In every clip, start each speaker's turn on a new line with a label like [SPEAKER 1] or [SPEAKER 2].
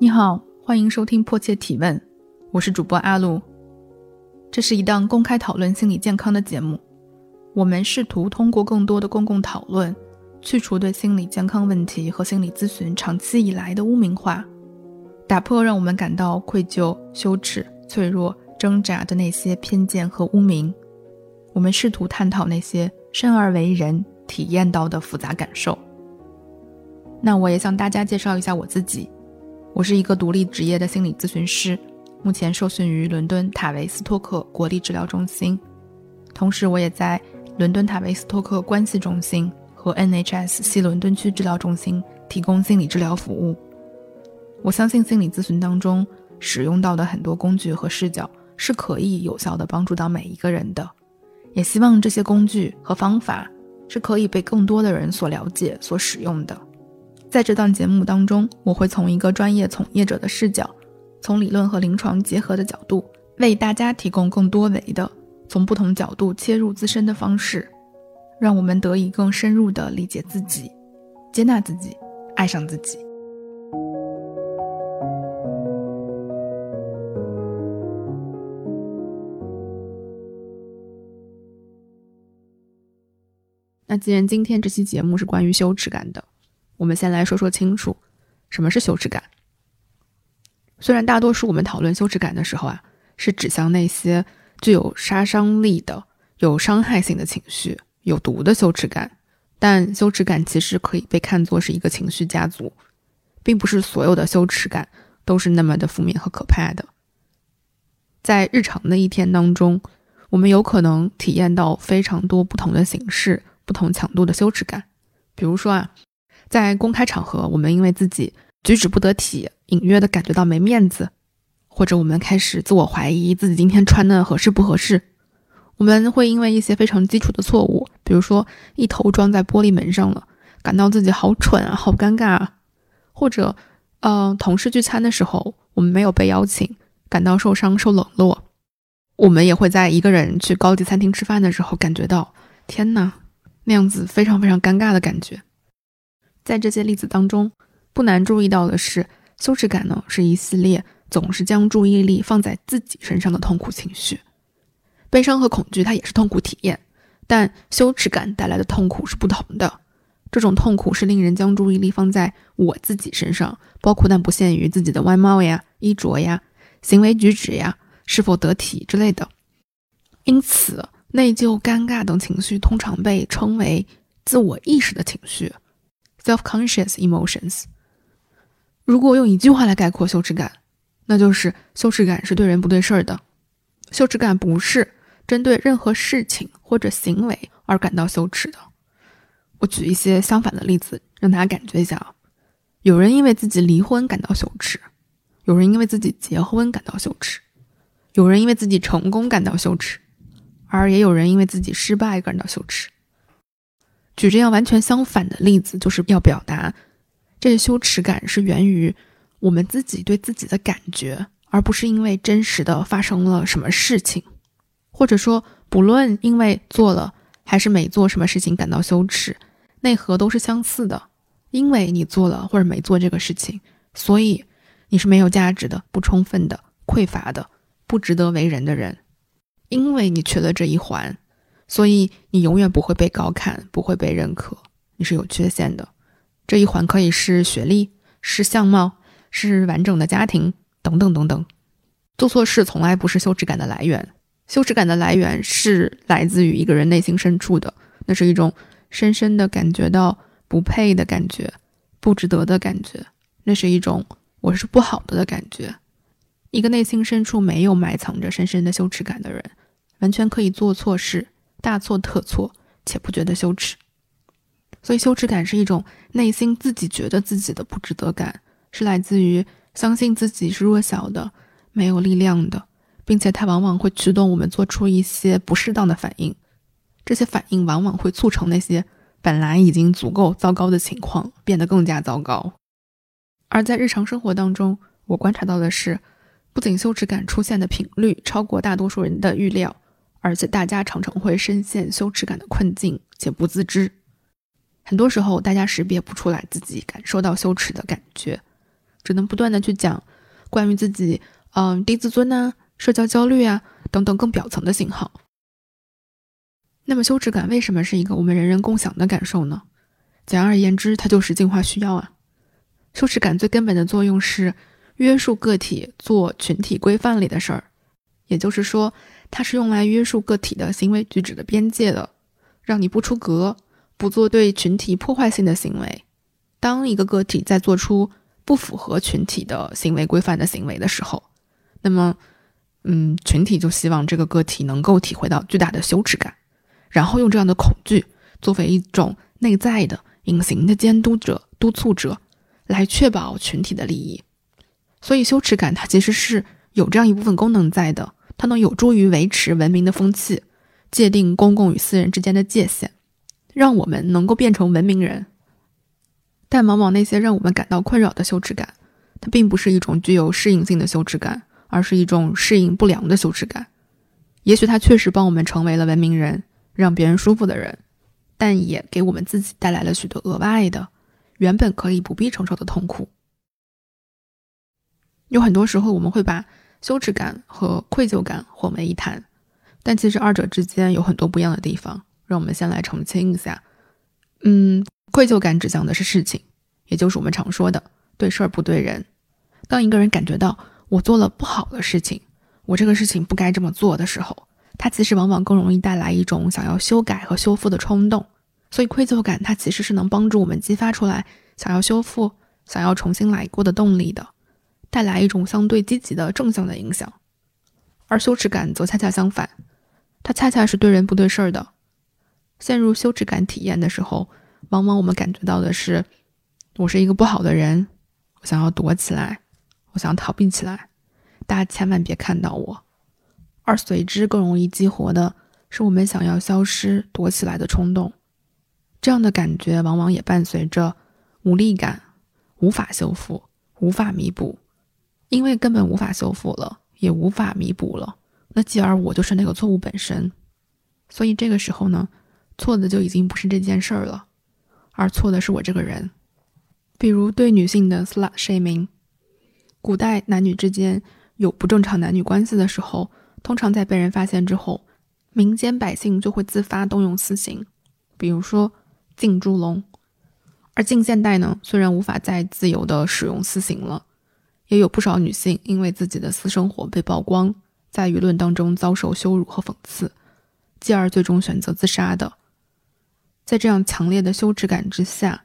[SPEAKER 1] 你好，欢迎收听《迫切提问》，我是主播阿露。这是一档公开讨论心理健康的节目，我们试图通过更多的公共讨论，去除对心理健康问题和心理咨询长期以来的污名化，打破让我们感到愧疚、羞耻、脆弱、挣扎的那些偏见和污名。我们试图探讨那些生而为人体验到的复杂感受。那我也向大家介绍一下我自己。我是一个独立职业的心理咨询师，目前受训于伦敦塔维斯托克国立治疗中心，同时我也在伦敦塔维斯托克关系中心和 NHS 西伦敦区治疗中心提供心理治疗服务。我相信心理咨询当中使用到的很多工具和视角是可以有效的帮助到每一个人的，也希望这些工具和方法是可以被更多的人所了解、所使用的。在这档节目当中，我会从一个专业从业者的视角，从理论和临床结合的角度，为大家提供更多维的、从不同角度切入自身的方式，让我们得以更深入的理解自己、接纳自己、爱上自己。那既然今天这期节目是关于羞耻感的。我们先来说说清楚，什么是羞耻感。虽然大多数我们讨论羞耻感的时候啊，是指向那些具有杀伤力的、有伤害性的情绪、有毒的羞耻感，但羞耻感其实可以被看作是一个情绪家族，并不是所有的羞耻感都是那么的负面和可怕的。在日常的一天当中，我们有可能体验到非常多不同的形式、不同强度的羞耻感，比如说啊。在公开场合，我们因为自己举止不得体，隐约的感觉到没面子，或者我们开始自我怀疑自己今天穿的合适不合适。我们会因为一些非常基础的错误，比如说一头撞在玻璃门上了，感到自己好蠢啊，好尴尬啊。或者，呃，同事聚餐的时候，我们没有被邀请，感到受伤、受冷落。我们也会在一个人去高级餐厅吃饭的时候，感觉到天哪，那样子非常非常尴尬的感觉。在这些例子当中，不难注意到的是，羞耻感呢是一系列总是将注意力放在自己身上的痛苦情绪。悲伤和恐惧它也是痛苦体验，但羞耻感带来的痛苦是不同的。这种痛苦是令人将注意力放在我自己身上，包括但不限于自己的外貌呀、衣着呀、行为举止呀、是否得体之类的。因此，内疚、尴尬等情绪通常被称为自我意识的情绪。Self-conscious emotions。如果用一句话来概括羞耻感，那就是羞耻感是对人不对事儿的。羞耻感不是针对任何事情或者行为而感到羞耻的。我举一些相反的例子，让大家感觉一下啊。有人因为自己离婚感到羞耻，有人因为自己结婚感到羞耻，有人因为自己成功感到羞耻，而也有人因为自己失败感到羞耻。举这样完全相反的例子，就是要表达，这个羞耻感是源于我们自己对自己的感觉，而不是因为真实的发生了什么事情，或者说，不论因为做了还是没做什么事情感到羞耻，内核都是相似的。因为你做了或者没做这个事情，所以你是没有价值的、不充分的、匮乏的、不值得为人的人，因为你缺了这一环。所以你永远不会被高看，不会被认可，你是有缺陷的。这一环可以是学历，是相貌，是完整的家庭，等等等等。做错事从来不是羞耻感的来源，羞耻感的来源是来自于一个人内心深处的，那是一种深深的感觉到不配的感觉，不值得的感觉，那是一种我是不好的的感觉。一个内心深处没有埋藏着深深的羞耻感的人，完全可以做错事。大错特错，且不觉得羞耻，所以羞耻感是一种内心自己觉得自己的不值得感，是来自于相信自己是弱小的、没有力量的，并且它往往会驱动我们做出一些不适当的反应，这些反应往往会促成那些本来已经足够糟糕的情况变得更加糟糕。而在日常生活当中，我观察到的是，不仅羞耻感出现的频率超过大多数人的预料。而且大家常常会深陷羞耻感的困境且不自知，很多时候大家识别不出来自己感受到羞耻的感觉，只能不断的去讲关于自己，嗯，低自尊呐、社交焦虑啊等等更表层的信号。那么羞耻感为什么是一个我们人人共享的感受呢？简而言之，它就是进化需要啊。羞耻感最根本的作用是约束个体做群体规范里的事儿，也就是说，它是用来约束个体的行为举止的边界的，让你不出格，不做对群体破坏性的行为。当一个个体在做出不符合群体的行为规范的行为的时候，那么，嗯，群体就希望这个个体能够体会到巨大的羞耻感，然后用这样的恐惧作为一种内在的隐形的监督者、督促者。来确保群体的利益，所以羞耻感它其实是有这样一部分功能在的，它能有助于维持文明的风气，界定公共与私人之间的界限，让我们能够变成文明人。但往往那些让我们感到困扰的羞耻感，它并不是一种具有适应性的羞耻感，而是一种适应不良的羞耻感。也许它确实帮我们成为了文明人，让别人舒服的人，但也给我们自己带来了许多额外的。原本可以不必承受的痛苦，有很多时候我们会把羞耻感和愧疚感混为一谈，但其实二者之间有很多不一样的地方。让我们先来澄清一下。嗯，愧疚感指向的是事情，也就是我们常说的对事儿不对人。当一个人感觉到我做了不好的事情，我这个事情不该这么做的时候，他其实往往更容易带来一种想要修改和修复的冲动。所以，愧疚感它其实是能帮助我们激发出来想要修复、想要重新来过的动力的，带来一种相对积极的正向的影响。而羞耻感则恰恰相反，它恰恰是对人不对事儿的。陷入羞耻感体验的时候，往往我们感觉到的是，我是一个不好的人，我想要躲起来，我想要逃避起来，大家千万别看到我。而随之更容易激活的是我们想要消失、躲起来的冲动。这样的感觉往往也伴随着无力感，无法修复，无法弥补，因为根本无法修复了，也无法弥补了。那继而我就是那个错误本身，所以这个时候呢，错的就已经不是这件事儿了，而错的是我这个人。比如对女性的 slut shaming，古代男女之间有不正常男女关系的时候，通常在被人发现之后，民间百姓就会自发动用私刑，比如说。浸猪笼，而近现代呢，虽然无法再自由的使用私刑了，也有不少女性因为自己的私生活被曝光，在舆论当中遭受羞辱和讽刺，继而最终选择自杀的。在这样强烈的羞耻感之下，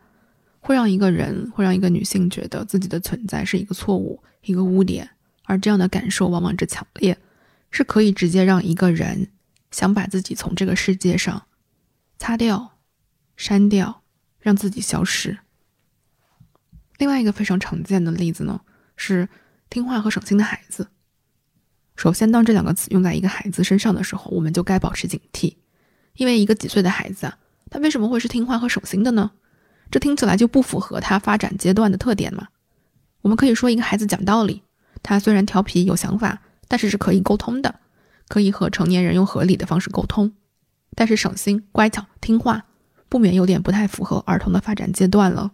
[SPEAKER 1] 会让一个人，会让一个女性觉得自己的存在是一个错误，一个污点，而这样的感受往往之强烈，是可以直接让一个人想把自己从这个世界上擦掉。删掉，让自己消失。另外一个非常常见的例子呢，是听话和省心的孩子。首先，当这两个词用在一个孩子身上的时候，我们就该保持警惕，因为一个几岁的孩子啊，他为什么会是听话和省心的呢？这听起来就不符合他发展阶段的特点嘛。我们可以说，一个孩子讲道理，他虽然调皮有想法，但是是可以沟通的，可以和成年人用合理的方式沟通。但是省心、乖巧、听话。不免有点不太符合儿童的发展阶段了，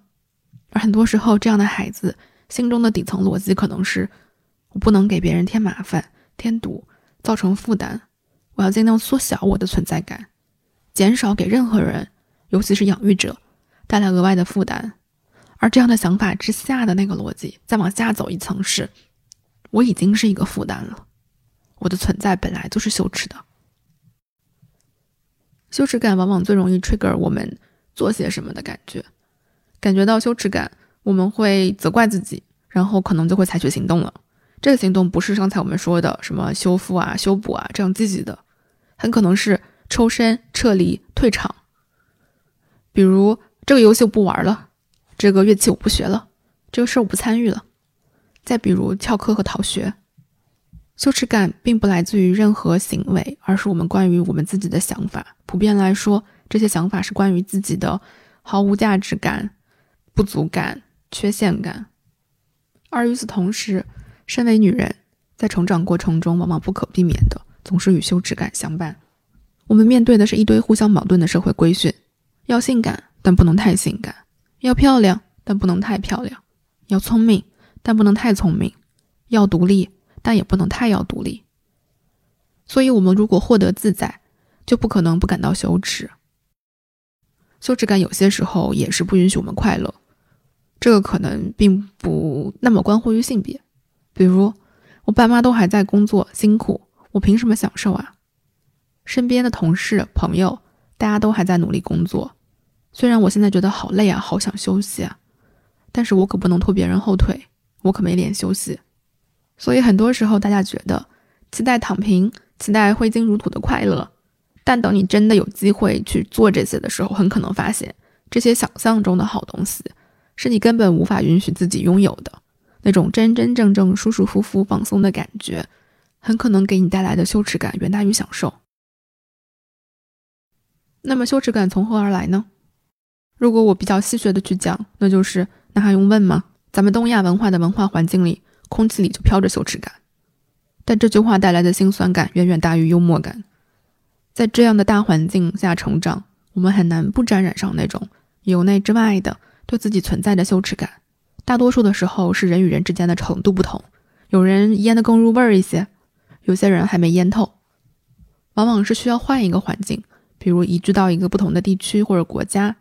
[SPEAKER 1] 而很多时候，这样的孩子心中的底层逻辑可能是：我不能给别人添麻烦、添堵、造成负担，我要尽量缩小我的存在感，减少给任何人，尤其是养育者带来额外的负担。而这样的想法之下的那个逻辑，再往下走一层是：我已经是一个负担了，我的存在本来就是羞耻的。羞耻感往往最容易 trigger 我们做些什么的感觉，感觉到羞耻感，我们会责怪自己，然后可能就会采取行动了。这个行动不是刚才我们说的什么修复啊、修补啊这样积极的，很可能是抽身、撤离、退场。比如这个游戏我不玩了，这个乐器我不学了，这个事儿我不参与了。再比如翘课和逃学。羞耻感并不来自于任何行为，而是我们关于我们自己的想法。普遍来说，这些想法是关于自己的毫无价值感、不足感、缺陷感。而与此同时，身为女人，在成长过程中，往往不可避免的总是与羞耻感相伴。我们面对的是一堆互相矛盾的社会规训：要性感，但不能太性感；要漂亮，但不能太漂亮；要聪明，但不能太聪明；要独立，但也不能太要独立。所以，我们如果获得自在，就不可能不感到羞耻。羞耻感有些时候也是不允许我们快乐。这个可能并不那么关乎于性别。比如，我爸妈都还在工作，辛苦，我凭什么享受啊？身边的同事、朋友，大家都还在努力工作。虽然我现在觉得好累啊，好想休息啊，但是我可不能拖别人后腿，我可没脸休息。所以很多时候，大家觉得期待躺平。期待挥金如土的快乐，但等你真的有机会去做这些的时候，很可能发现这些想象中的好东西，是你根本无法允许自己拥有的。那种真真正正舒舒服服放松的感觉，很可能给你带来的羞耻感远大于享受。那么羞耻感从何而来呢？如果我比较戏谑的去讲，那就是那还用问吗？咱们东亚文化的文化环境里，空气里就飘着羞耻感。但这句话带来的心酸感远远大于幽默感。在这样的大环境下成长，我们很难不沾染上那种由内之外的对自己存在的羞耻感。大多数的时候是人与人之间的程度不同，有人腌得更入味儿一些，有些人还没腌透。往往是需要换一个环境，比如移居到一个不同的地区或者国家，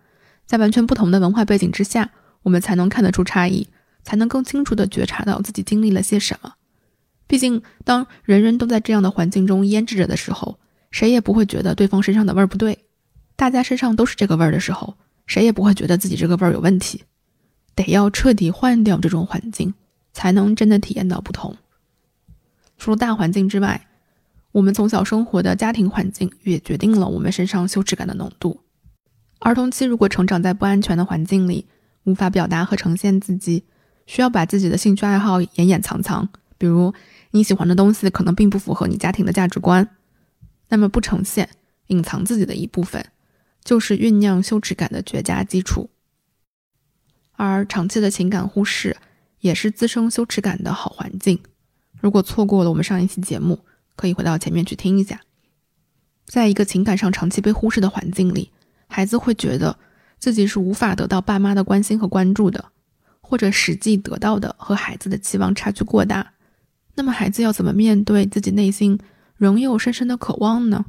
[SPEAKER 1] 在完全不同的文化背景之下，我们才能看得出差异，才能更清楚地觉察到自己经历了些什么。毕竟，当人人都在这样的环境中腌制着的时候，谁也不会觉得对方身上的味儿不对。大家身上都是这个味儿的时候，谁也不会觉得自己这个味儿有问题。得要彻底换掉这种环境，才能真的体验到不同。除了大环境之外，我们从小生活的家庭环境也决定了我们身上羞耻感的浓度。儿童期如果成长在不安全的环境里，无法表达和呈现自己，需要把自己的兴趣爱好掩掩藏藏，比如。你喜欢的东西可能并不符合你家庭的价值观，那么不呈现、隐藏自己的一部分，就是酝酿羞耻感的绝佳基础。而长期的情感忽视，也是滋生羞耻感的好环境。如果错过了我们上一期节目，可以回到前面去听一下。在一个情感上长期被忽视的环境里，孩子会觉得自己是无法得到爸妈的关心和关注的，或者实际得到的和孩子的期望差距过大。那么，孩子要怎么面对自己内心仍有深深的渴望呢？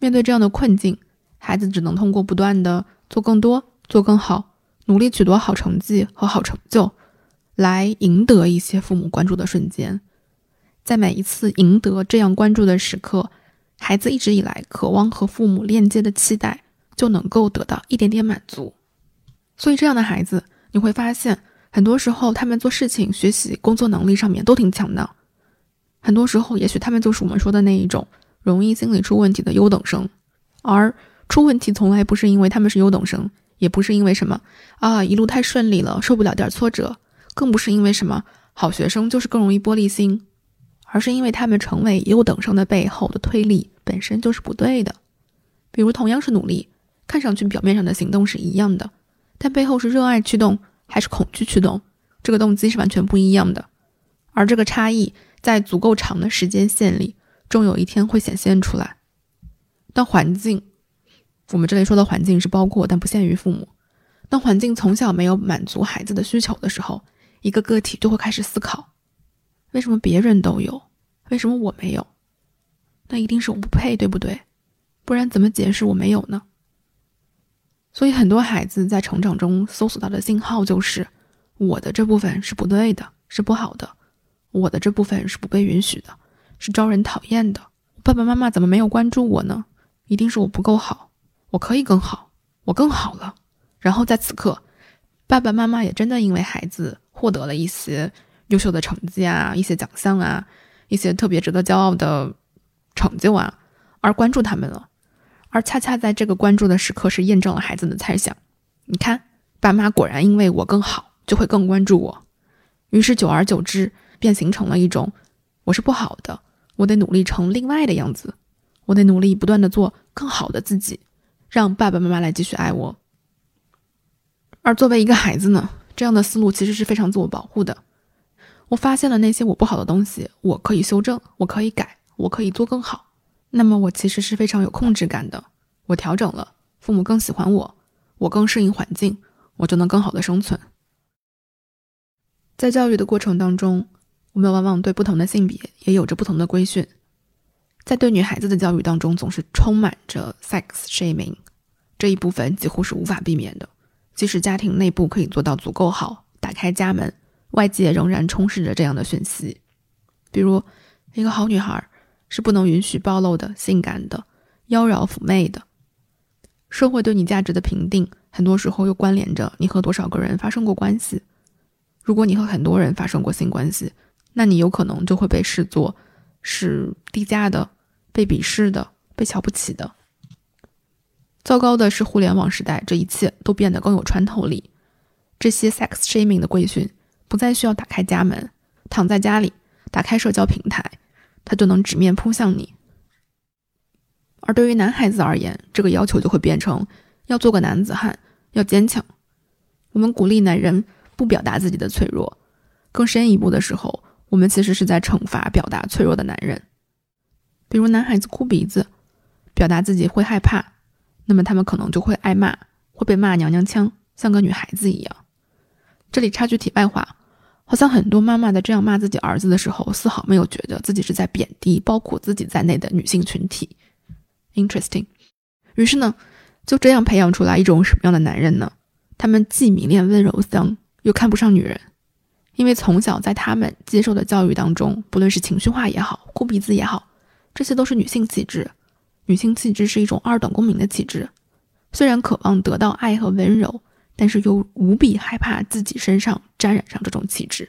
[SPEAKER 1] 面对这样的困境，孩子只能通过不断的做更多、做更好，努力取得好成绩和好成就，来赢得一些父母关注的瞬间。在每一次赢得这样关注的时刻，孩子一直以来渴望和父母链接的期待就能够得到一点点满足。所以，这样的孩子，你会发现。很多时候，他们做事情、学习、工作能力上面都挺强的。很多时候，也许他们就是我们说的那一种容易心理出问题的优等生。而出问题从来不是因为他们是优等生，也不是因为什么啊一路太顺利了受不了点挫折，更不是因为什么好学生就是更容易玻璃心，而是因为他们成为优等生的背后的推力本身就是不对的。比如，同样是努力，看上去表面上的行动是一样的，但背后是热爱驱动。还是恐惧驱动，这个动机是完全不一样的，而这个差异在足够长的时间线里，终有一天会显现出来。当环境，我们这里说的环境是包括但不限于父母。当环境从小没有满足孩子的需求的时候，一个个体就会开始思考：为什么别人都有，为什么我没有？那一定是我不配，对不对？不然怎么解释我没有呢？所以，很多孩子在成长中搜索到的信号就是：我的这部分是不对的，是不好的；我的这部分是不被允许的，是招人讨厌的。爸爸妈妈怎么没有关注我呢？一定是我不够好，我可以更好，我更好了。然后在此刻，爸爸妈妈也真的因为孩子获得了一些优秀的成绩啊、一些奖项啊、一些特别值得骄傲的成就啊，而关注他们了。而恰恰在这个关注的时刻，是验证了孩子的猜想。你看，爸妈果然因为我更好，就会更关注我。于是久而久之，便形成了一种：我是不好的，我得努力成另外的样子，我得努力不断的做更好的自己，让爸爸妈妈来继续爱我。而作为一个孩子呢，这样的思路其实是非常自我保护的。我发现了那些我不好的东西，我可以修正，我可以改，我可以做更好。那么我其实是非常有控制感的，我调整了，父母更喜欢我，我更适应环境，我就能更好的生存。在教育的过程当中，我们往往对不同的性别也有着不同的规训。在对女孩子的教育当中，总是充满着 sex shaming，这一部分几乎是无法避免的。即使家庭内部可以做到足够好，打开家门，外界仍然充斥着这样的讯息。比如，一个好女孩是不能允许暴露的、性感的、妖娆妩媚的。社会对你价值的评定，很多时候又关联着你和多少个人发生过关系。如果你和很多人发生过性关系，那你有可能就会被视作是低价的、被鄙视的、被瞧不起的。糟糕的是，互联网时代，这一切都变得更有穿透力。这些 sex shaming 的规训不再需要打开家门，躺在家里，打开社交平台，它就能直面扑向你。而对于男孩子而言，这个要求就会变成要做个男子汉，要坚强。我们鼓励男人不表达自己的脆弱，更深一步的时候，我们其实是在惩罚表达脆弱的男人。比如男孩子哭鼻子，表达自己会害怕，那么他们可能就会挨骂，会被骂娘娘腔，像个女孩子一样。这里插句题外话，好像很多妈妈在这样骂自己儿子的时候，丝毫没有觉得自己是在贬低包括自己在内的女性群体。Interesting，于是呢，就这样培养出来一种什么样的男人呢？他们既迷恋温柔乡，又看不上女人，因为从小在他们接受的教育当中，不论是情绪化也好，哭鼻子也好，这些都是女性气质。女性气质是一种二等公民的气质，虽然渴望得到爱和温柔，但是又无比害怕自己身上沾染上这种气质。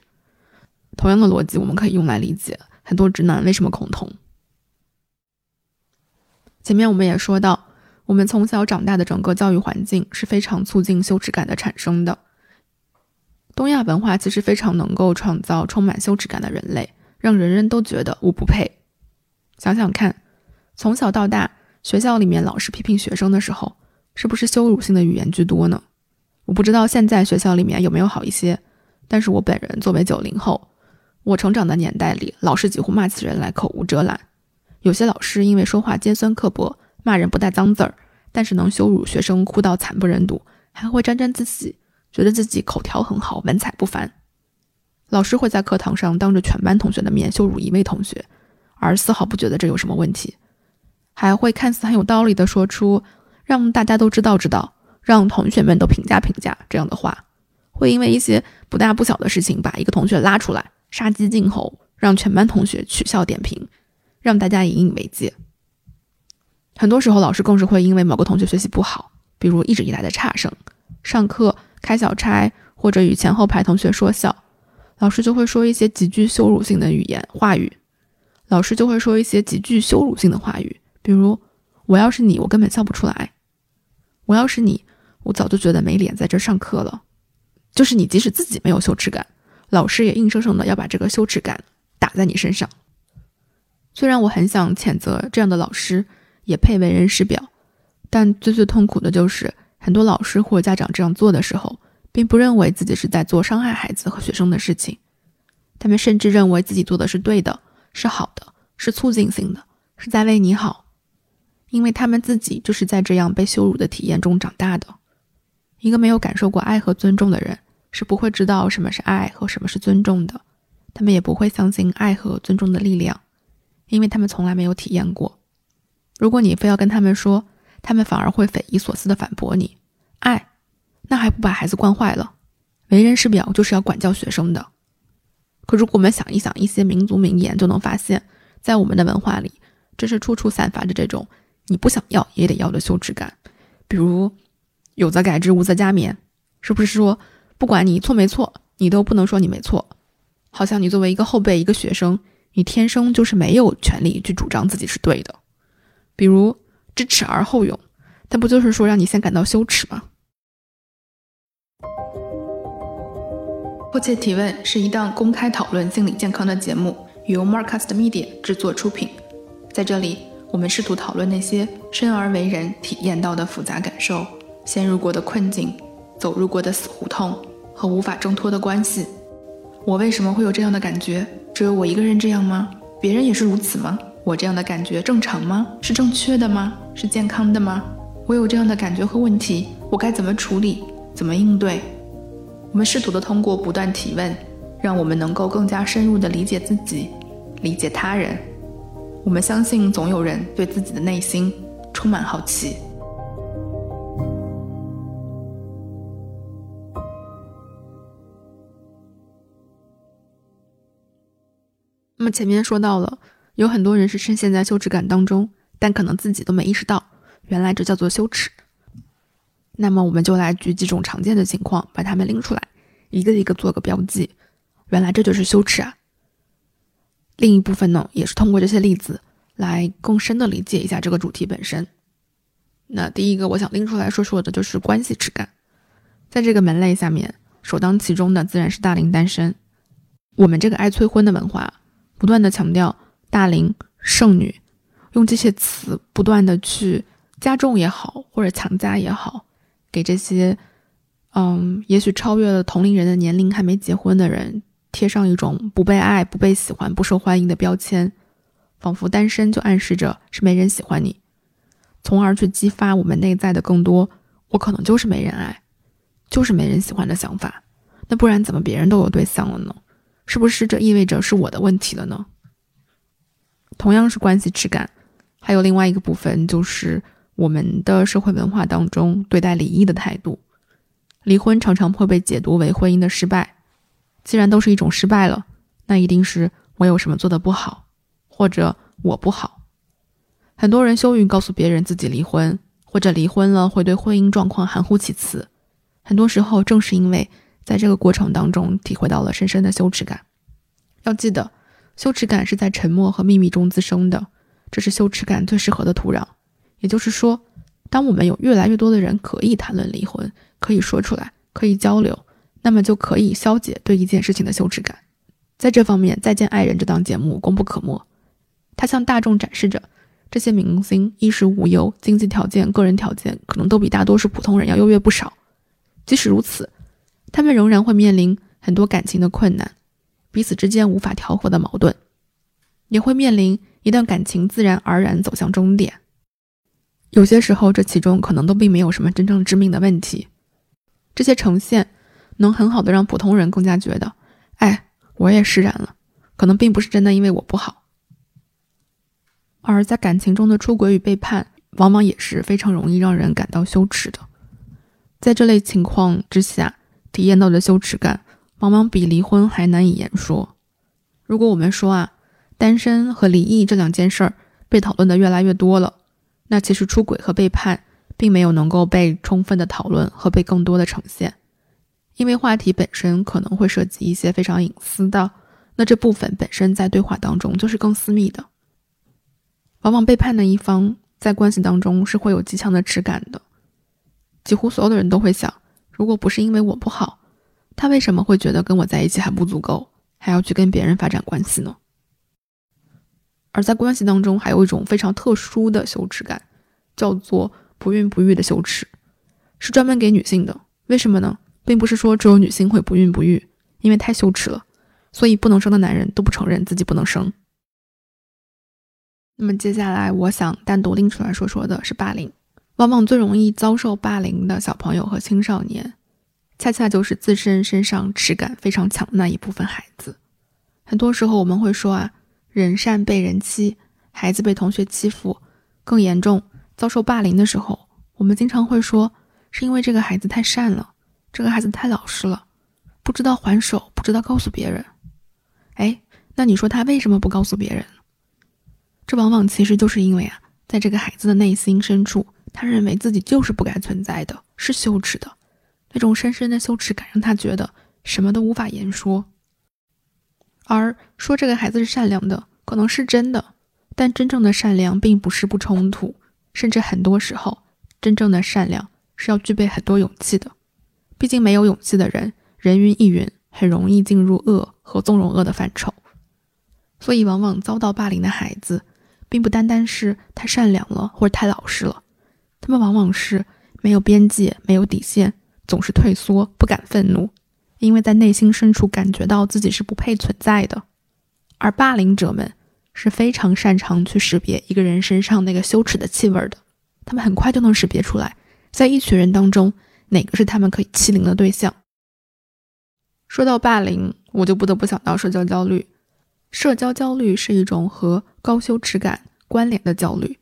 [SPEAKER 1] 同样的逻辑，我们可以用来理解很多直男为什么恐同。前面我们也说到，我们从小长大的整个教育环境是非常促进羞耻感的产生的。东亚文化其实非常能够创造充满羞耻感的人类，让人人都觉得我不配。想想看，从小到大，学校里面老师批评学生的时候，是不是羞辱性的语言居多呢？我不知道现在学校里面有没有好一些，但是我本人作为九零后，我成长的年代里，老师几乎骂起人来口无遮拦。有些老师因为说话尖酸刻薄，骂人不带脏字儿，但是能羞辱学生哭到惨不忍睹，还会沾沾自喜，觉得自己口条很好，文采不凡。老师会在课堂上当着全班同学的面羞辱一位同学，而丝毫不觉得这有什么问题，还会看似很有道理的说出“让大家都知道知道，让同学们都评价评价”这样的话，会因为一些不大不小的事情把一个同学拉出来杀鸡儆猴，让全班同学取笑点评。让大家引以为戒。很多时候，老师更是会因为某个同学学习不好，比如一直以来的差生，上课开小差或者与前后排同学说笑，老师就会说一些极具羞辱性的语言话语。老师就会说一些极具羞辱性的话语，比如“我要是你，我根本笑不出来”，“我要是你，我早就觉得没脸在这上课了”。就是你即使自己没有羞耻感，老师也硬生生的要把这个羞耻感打在你身上。虽然我很想谴责这样的老师，也配为人师表，但最最痛苦的就是很多老师或家长这样做的时候，并不认为自己是在做伤害孩子和学生的事情，他们甚至认为自己做的是对的，是好的，是促进性的，是在为你好，因为他们自己就是在这样被羞辱的体验中长大的。一个没有感受过爱和尊重的人，是不会知道什么是爱和什么是尊重的，他们也不会相信爱和尊重的力量。因为他们从来没有体验过。如果你非要跟他们说，他们反而会匪夷所思的反驳你：“爱，那还不把孩子惯坏了？为人师表就是要管教学生的。”可如果我们想一想一些民族名言，就能发现，在我们的文化里，真是处处散发着这种你不想要也得要的羞耻感。比如“有则改之，无则加勉”，是不是说不管你错没错，你都不能说你没错？好像你作为一个后辈，一个学生。你天生就是没有权利去主张自己是对的，比如知耻而后勇，但不就是说让你先感到羞耻吗？迫切提问是一档公开讨论心理健康的节目，由 Marcast Media 制作出品。在这里，我们试图讨论那些生而为人体验到的复杂感受、陷入过的困境、走入过的死胡同和无法挣脱的关系。我为什么会有这样的感觉？只有我一个人这样吗？别人也是如此吗？我这样的感觉正常吗？是正确的吗？是健康的吗？我有这样的感觉和问题，我该怎么处理？怎么应对？我们试图的通过不断提问，让我们能够更加深入的理解自己，理解他人。我们相信，总有人对自己的内心充满好奇。那么前面说到了，有很多人是深陷在羞耻感当中，但可能自己都没意识到，原来这叫做羞耻。那么我们就来举几种常见的情况，把它们拎出来，一个一个做个标记。原来这就是羞耻啊！另一部分呢，也是通过这些例子来更深的理解一下这个主题本身。那第一个我想拎出来说说的就是关系耻感，在这个门类下面，首当其冲的自然是大龄单身。我们这个爱催婚的文化，不断的强调大龄剩女，用这些词不断的去加重也好，或者强加也好。给这些，嗯，也许超越了同龄人的年龄还没结婚的人贴上一种不被爱、不被喜欢、不受欢迎的标签，仿佛单身就暗示着是没人喜欢你，从而去激发我们内在的更多“我可能就是没人爱，就是没人喜欢”的想法。那不然怎么别人都有对象了呢？是不是这意味着是我的问题了呢？同样是关系质感，还有另外一个部分就是。我们的社会文化当中对待离异的态度，离婚常常会被解读为婚姻的失败。既然都是一种失败了，那一定是我有什么做的不好，或者我不好。很多人羞于告诉别人自己离婚，或者离婚了会对婚姻状况含糊其辞。很多时候正是因为在这个过程当中体会到了深深的羞耻感。要记得，羞耻感是在沉默和秘密中滋生的，这是羞耻感最适合的土壤。也就是说，当我们有越来越多的人可以谈论离婚，可以说出来，可以交流，那么就可以消解对一件事情的羞耻感。在这方面，《再见爱人》这档节目功不可没。它向大众展示着这些明星衣食无忧，经济条件、个人条件可能都比大多数普通人要优越不少。即使如此，他们仍然会面临很多感情的困难，彼此之间无法调和的矛盾，也会面临一段感情自然而然走向终点。有些时候，这其中可能都并没有什么真正致命的问题。这些呈现能很好的让普通人更加觉得，哎，我也释然了，可能并不是真的因为我不好。而在感情中的出轨与背叛，往往也是非常容易让人感到羞耻的。在这类情况之下，体验到的羞耻感，往往比离婚还难以言说。如果我们说啊，单身和离异这两件事儿被讨论的越来越多了。那其实出轨和背叛并没有能够被充分的讨论和被更多的呈现，因为话题本身可能会涉及一些非常隐私的，那这部分本身在对话当中就是更私密的。往往背叛的一方在关系当中是会有极强的耻感的，几乎所有的人都会想，如果不是因为我不好，他为什么会觉得跟我在一起还不足够，还要去跟别人发展关系呢？而在关系当中，还有一种非常特殊的羞耻感，叫做不孕不育的羞耻，是专门给女性的。为什么呢？并不是说只有女性会不孕不育，因为太羞耻了，所以不能生的男人都不承认自己不能生。那么接下来，我想单独拎出来说说的是霸凌。往往最容易遭受霸凌的小朋友和青少年，恰恰就是自身身上耻感非常强的那一部分孩子。很多时候我们会说啊。人善被人欺，孩子被同学欺负，更严重遭受霸凌的时候，我们经常会说，是因为这个孩子太善了，这个孩子太老实了，不知道还手，不知道告诉别人。哎，那你说他为什么不告诉别人？这往往其实就是因为啊，在这个孩子的内心深处，他认为自己就是不该存在的，是羞耻的，那种深深的羞耻感让他觉得什么都无法言说。而说这个孩子是善良的，可能是真的，但真正的善良并不是不冲突，甚至很多时候，真正的善良是要具备很多勇气的。毕竟没有勇气的人，人云亦云，很容易进入恶和纵容恶的范畴。所以，往往遭到霸凌的孩子，并不单单是太善良了或者太老实了，他们往往是没有边界、没有底线，总是退缩，不敢愤怒。因为在内心深处感觉到自己是不配存在的，而霸凌者们是非常擅长去识别一个人身上那个羞耻的气味的，他们很快就能识别出来，在一群人当中哪个是他们可以欺凌的对象。说到霸凌，我就不得不想到社交焦虑。社交焦虑是一种和高羞耻感关联的焦虑，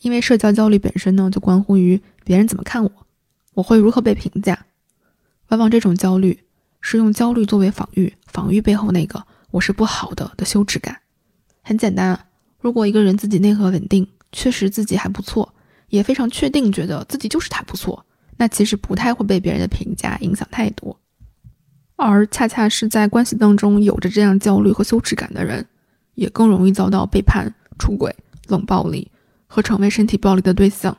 [SPEAKER 1] 因为社交焦虑本身呢，就关乎于别人怎么看我，我会如何被评价。往往这种焦虑是用焦虑作为防御，防御背后那个我是不好的的羞耻感。很简单啊，如果一个人自己内核稳定，确实自己还不错，也非常确定觉得自己就是还不错，那其实不太会被别人的评价影响太多。而恰恰是在关系当中有着这样焦虑和羞耻感的人，也更容易遭到背叛、出轨、冷暴力和成为身体暴力的对象。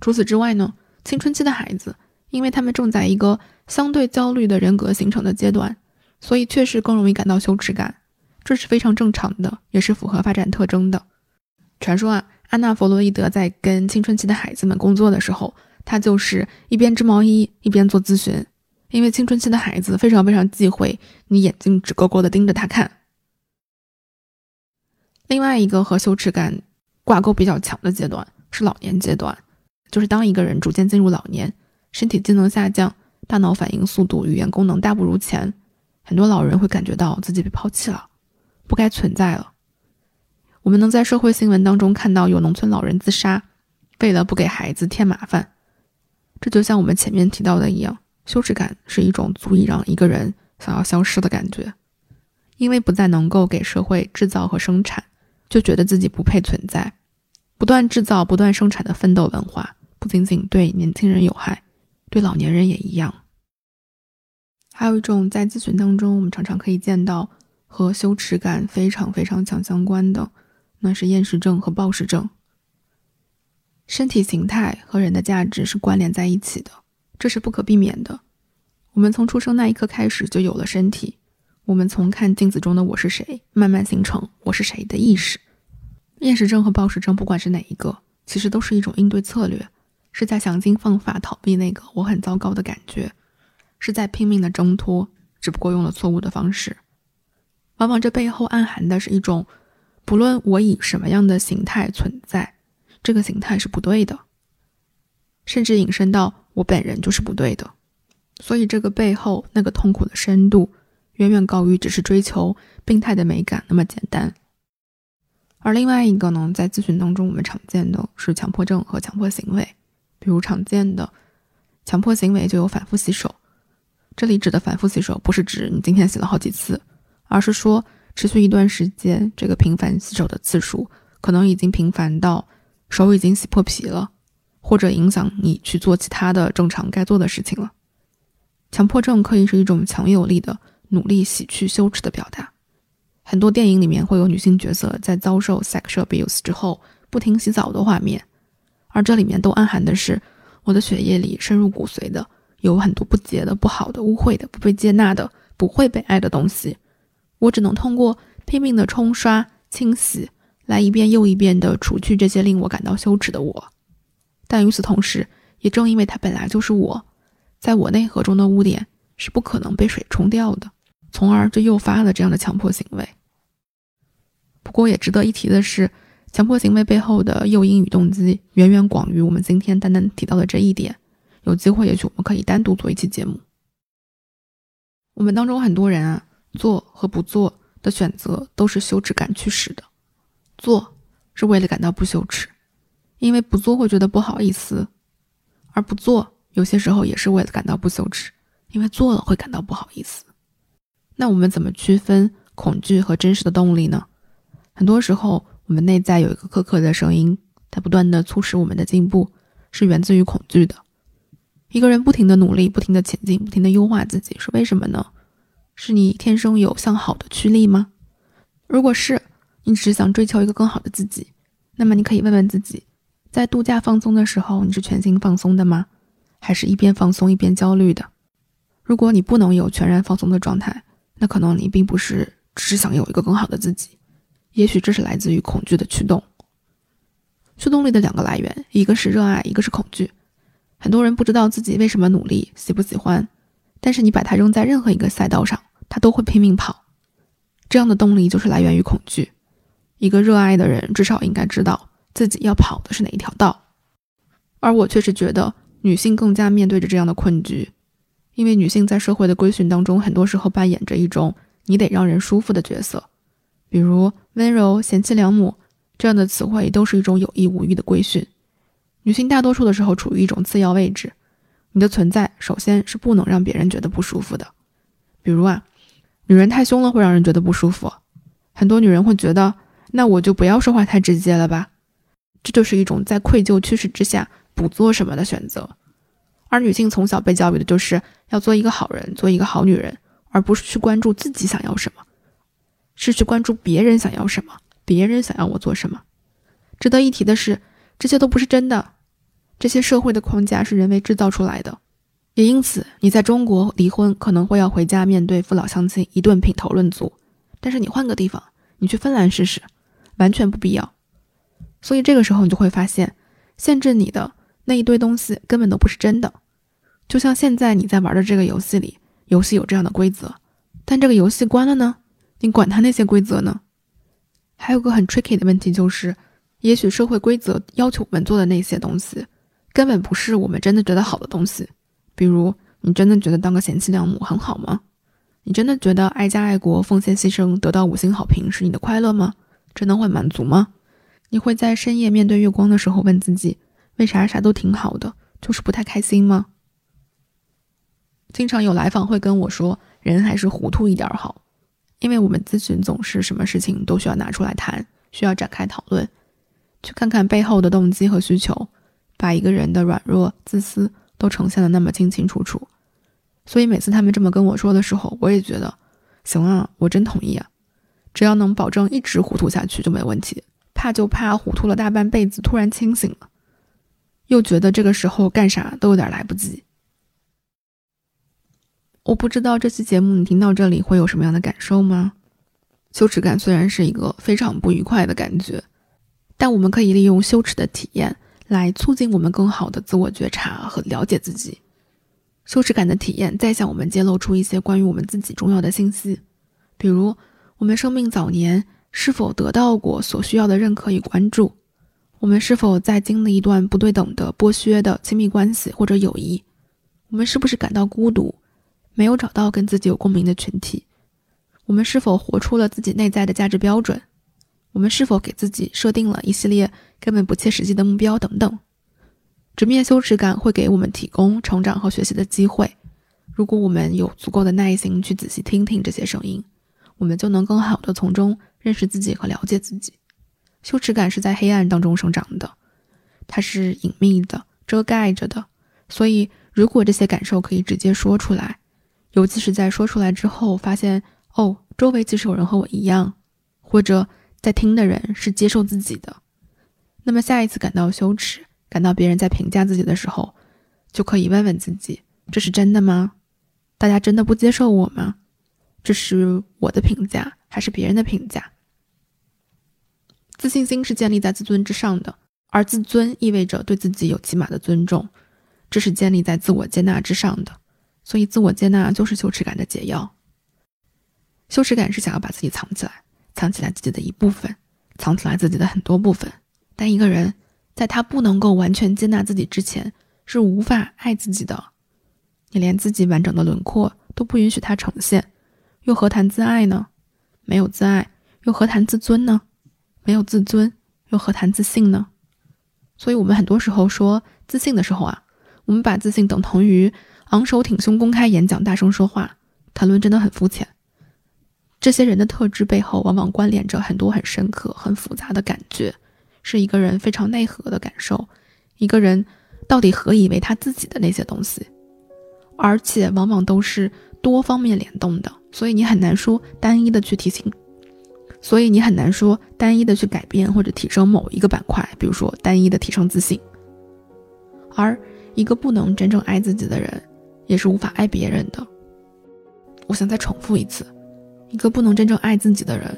[SPEAKER 1] 除此之外呢，青春期的孩子，因为他们正在一个相对焦虑的人格形成的阶段，所以确实更容易感到羞耻感，这是非常正常的，也是符合发展特征的。传说啊，安娜·弗洛伊德在跟青春期的孩子们工作的时候，他就是一边织毛衣一边做咨询。因为青春期的孩子非常非常忌讳你眼睛直勾勾的盯着他看。另外一个和羞耻感挂钩比较强的阶段是老年阶段，就是当一个人逐渐进入老年，身体机能下降，大脑反应速度、语言功能大不如前，很多老人会感觉到自己被抛弃了，不该存在了。我们能在社会新闻当中看到有农村老人自杀，为了不给孩子添麻烦。这就像我们前面提到的一样。羞耻感是一种足以让一个人想要消失的感觉，因为不再能够给社会制造和生产，就觉得自己不配存在。不断制造、不断生产的奋斗文化，不仅仅对年轻人有害，对老年人也一样。还有一种在咨询当中，我们常常可以见到和羞耻感非常非常强相关的，那是厌食症和暴食症。身体形态和人的价值是关联在一起的。这是不可避免的。我们从出生那一刻开始就有了身体，我们从看镜子中的我是谁，慢慢形成我是谁的意识。厌食症和暴食症，不管是哪一个，其实都是一种应对策略，是在想尽方法逃避那个我很糟糕的感觉，是在拼命的挣脱，只不过用了错误的方式。往往这背后暗含的是一种，不论我以什么样的形态存在，这个形态是不对的。甚至引申到我本人就是不对的，所以这个背后那个痛苦的深度，远远高于只是追求病态的美感那么简单。而另外一个呢，在咨询当中我们常见的是强迫症和强迫行为，比如常见的强迫行为就有反复洗手，这里指的反复洗手不是指你今天洗了好几次，而是说持续一段时间，这个频繁洗手的次数可能已经频繁到手已经洗破皮了。或者影响你去做其他的正常该做的事情了。强迫症可以是一种强有力的努力洗去羞耻的表达。很多电影里面会有女性角色在遭受 sexual abuse 之后不停洗澡的画面，而这里面都暗含的是我的血液里深入骨髓的有很多不洁的、不好的、污秽的、不被接纳的、不会被爱的东西。我只能通过拼命的冲刷、清洗，来一遍又一遍的除去这些令我感到羞耻的我。但与此同时，也正因为它本来就是我，在我内核中的污点是不可能被水冲掉的，从而就诱发了这样的强迫行为。不过也值得一提的是，强迫行为背后的诱因与动机远远广于我们今天单单提到的这一点。有机会，也许我们可以单独做一期节目。我们当中很多人啊，做和不做的选择都是羞耻感驱使的，做是为了感到不羞耻。因为不做会觉得不好意思，而不做有些时候也是为了感到不羞耻，因为做了会感到不好意思。那我们怎么区分恐惧和真实的动力呢？很多时候，我们内在有一个苛刻的声音，它不断的促使我们的进步，是源自于恐惧的。一个人不停的努力，不停的前进，不停的优化自己，是为什么呢？是你天生有向好的驱力吗？如果是，你只是想追求一个更好的自己，那么你可以问问自己。在度假放松的时候，你是全心放松的吗？还是一边放松一边焦虑的？如果你不能有全然放松的状态，那可能你并不是只是想有一个更好的自己，也许这是来自于恐惧的驱动。驱动力的两个来源，一个是热爱，一个是恐惧。很多人不知道自己为什么努力，喜不喜欢，但是你把它扔在任何一个赛道上，它都会拼命跑。这样的动力就是来源于恐惧。一个热爱的人，至少应该知道。自己要跑的是哪一条道，而我却是觉得女性更加面对着这样的困局，因为女性在社会的规训当中，很多时候扮演着一种你得让人舒服的角色，比如温柔、贤妻良母这样的词汇，都是一种有意无意的规训。女性大多数的时候处于一种次要位置，你的存在首先是不能让别人觉得不舒服的。比如啊，女人太凶了会让人觉得不舒服，很多女人会觉得，那我就不要说话太直接了吧。这就是一种在愧疚驱使之下不做什么的选择。而女性从小被教育的就是要做一个好人，做一个好女人，而不是去关注自己想要什么，是去关注别人想要什么，别人想要我做什么。值得一提的是，这些都不是真的，这些社会的框架是人为制造出来的。也因此，你在中国离婚可能会要回家面对父老乡亲一顿品头论足，但是你换个地方，你去芬兰试试，完全不必要。所以这个时候，你就会发现，限制你的那一堆东西根本都不是真的。就像现在你在玩的这个游戏里，游戏有这样的规则，但这个游戏关了呢？你管他那些规则呢？还有个很 tricky 的问题就是，也许社会规则要求我们做的那些东西，根本不是我们真的觉得好的东西。比如，你真的觉得当个贤妻良母很好吗？你真的觉得爱家爱国、奉献牺牲、得到五星好评是你的快乐吗？真的会满足吗？你会在深夜面对月光的时候问自己，为啥啥都挺好的，就是不太开心吗？经常有来访会跟我说，人还是糊涂一点好，因为我们咨询总是什么事情都需要拿出来谈，需要展开讨论，去看看背后的动机和需求，把一个人的软弱、自私都呈现的那么清清楚楚。所以每次他们这么跟我说的时候，我也觉得，行啊，我真同意啊，只要能保证一直糊涂下去就没问题。怕就怕糊涂了大半辈子，突然清醒了，又觉得这个时候干啥都有点来不及。我不知道这期节目你听到这里会有什么样的感受吗？羞耻感虽然是一个非常不愉快的感觉，但我们可以利用羞耻的体验来促进我们更好的自我觉察和了解自己。羞耻感的体验再向我们揭露出一些关于我们自己重要的信息，比如我们生命早年是否得到过所需要的认可与关注，我们是否在经历一段不对等的剥削的亲密关系或者友谊，我们是不是感到孤独。没有找到跟自己有共鸣的群体，我们是否活出了自己内在的价值标准？我们是否给自己设定了一系列根本不切实际的目标？等等，直面羞耻感会给我们提供成长和学习的机会。如果我们有足够的耐心去仔细听听这些声音，我们就能更好的从中认识自己和了解自己。羞耻感是在黑暗当中生长的，它是隐秘的、遮盖着的。所以，如果这些感受可以直接说出来，尤其是在说出来之后，发现哦，周围其实有人和我一样，或者在听的人是接受自己的，那么下一次感到羞耻，感到别人在评价自己的时候，就可以问问自己：这是真的吗？大家真的不接受我吗？这是我的评价还是别人的评价？自信心是建立在自尊之上的，而自尊意味着对自己有起码的尊重，这是建立在自我接纳之上的。所以，自我接纳就是羞耻感的解药。羞耻感是想要把自己藏起来，藏起来自己的一部分，藏起来自己的很多部分。但一个人在他不能够完全接纳自己之前，是无法爱自己的。你连自己完整的轮廓都不允许他呈现，又何谈自爱呢？没有自爱，又何谈自尊呢？没有自尊，又何谈自信呢？所以，我们很多时候说自信的时候啊，我们把自信等同于。昂首挺胸、公开演讲、大声说话，谈论真的很肤浅。这些人的特质背后，往往关联着很多很深刻、很复杂的感觉，是一个人非常内核的感受。一个人到底何以为他自己的那些东西，而且往往都是多方面联动的，所以你很难说单一的去提醒，所以你很难说单一的去改变或者提升某一个板块，比如说单一的提升自信。而一个不能真正爱自己的人。也是无法爱别人的。我想再重复一次，一个不能真正爱自己的人，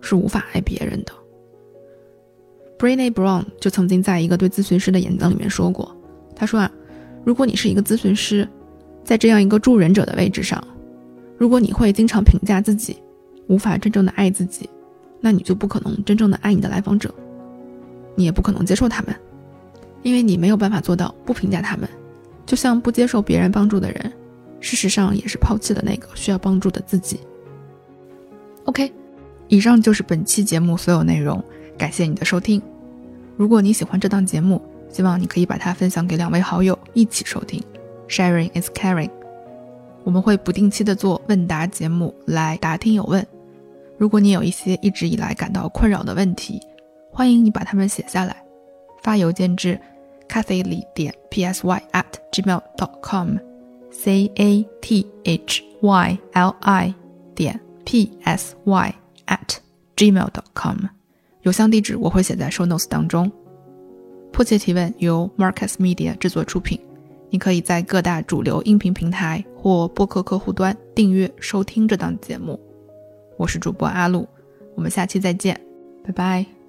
[SPEAKER 1] 是无法爱别人的。Brené Brown 就曾经在一个对咨询师的演讲里面说过，他说啊，如果你是一个咨询师，在这样一个助人者的位置上，如果你会经常评价自己，无法真正的爱自己，那你就不可能真正的爱你的来访者，你也不可能接受他们，因为你没有办法做到不评价他们。就像不接受别人帮助的人，事实上也是抛弃了那个需要帮助的自己。OK，以上就是本期节目所有内容，感谢你的收听。如果你喜欢这档节目，希望你可以把它分享给两位好友一起收听。Sharing is caring。我们会不定期的做问答节目来答听友问。如果你有一些一直以来感到困扰的问题，欢迎你把它们写下来，发邮件至咖啡里点 p s y at gmail dot com c a t h y l i 点 p s y at gmail dot com 邮箱地址我会写在 show notes 当中。迫切提问由 Marcus Media 制作出品，你可以在各大主流音频平台或播客客户端订阅收听这档节目。我是主播阿露，我们下期再见，拜拜。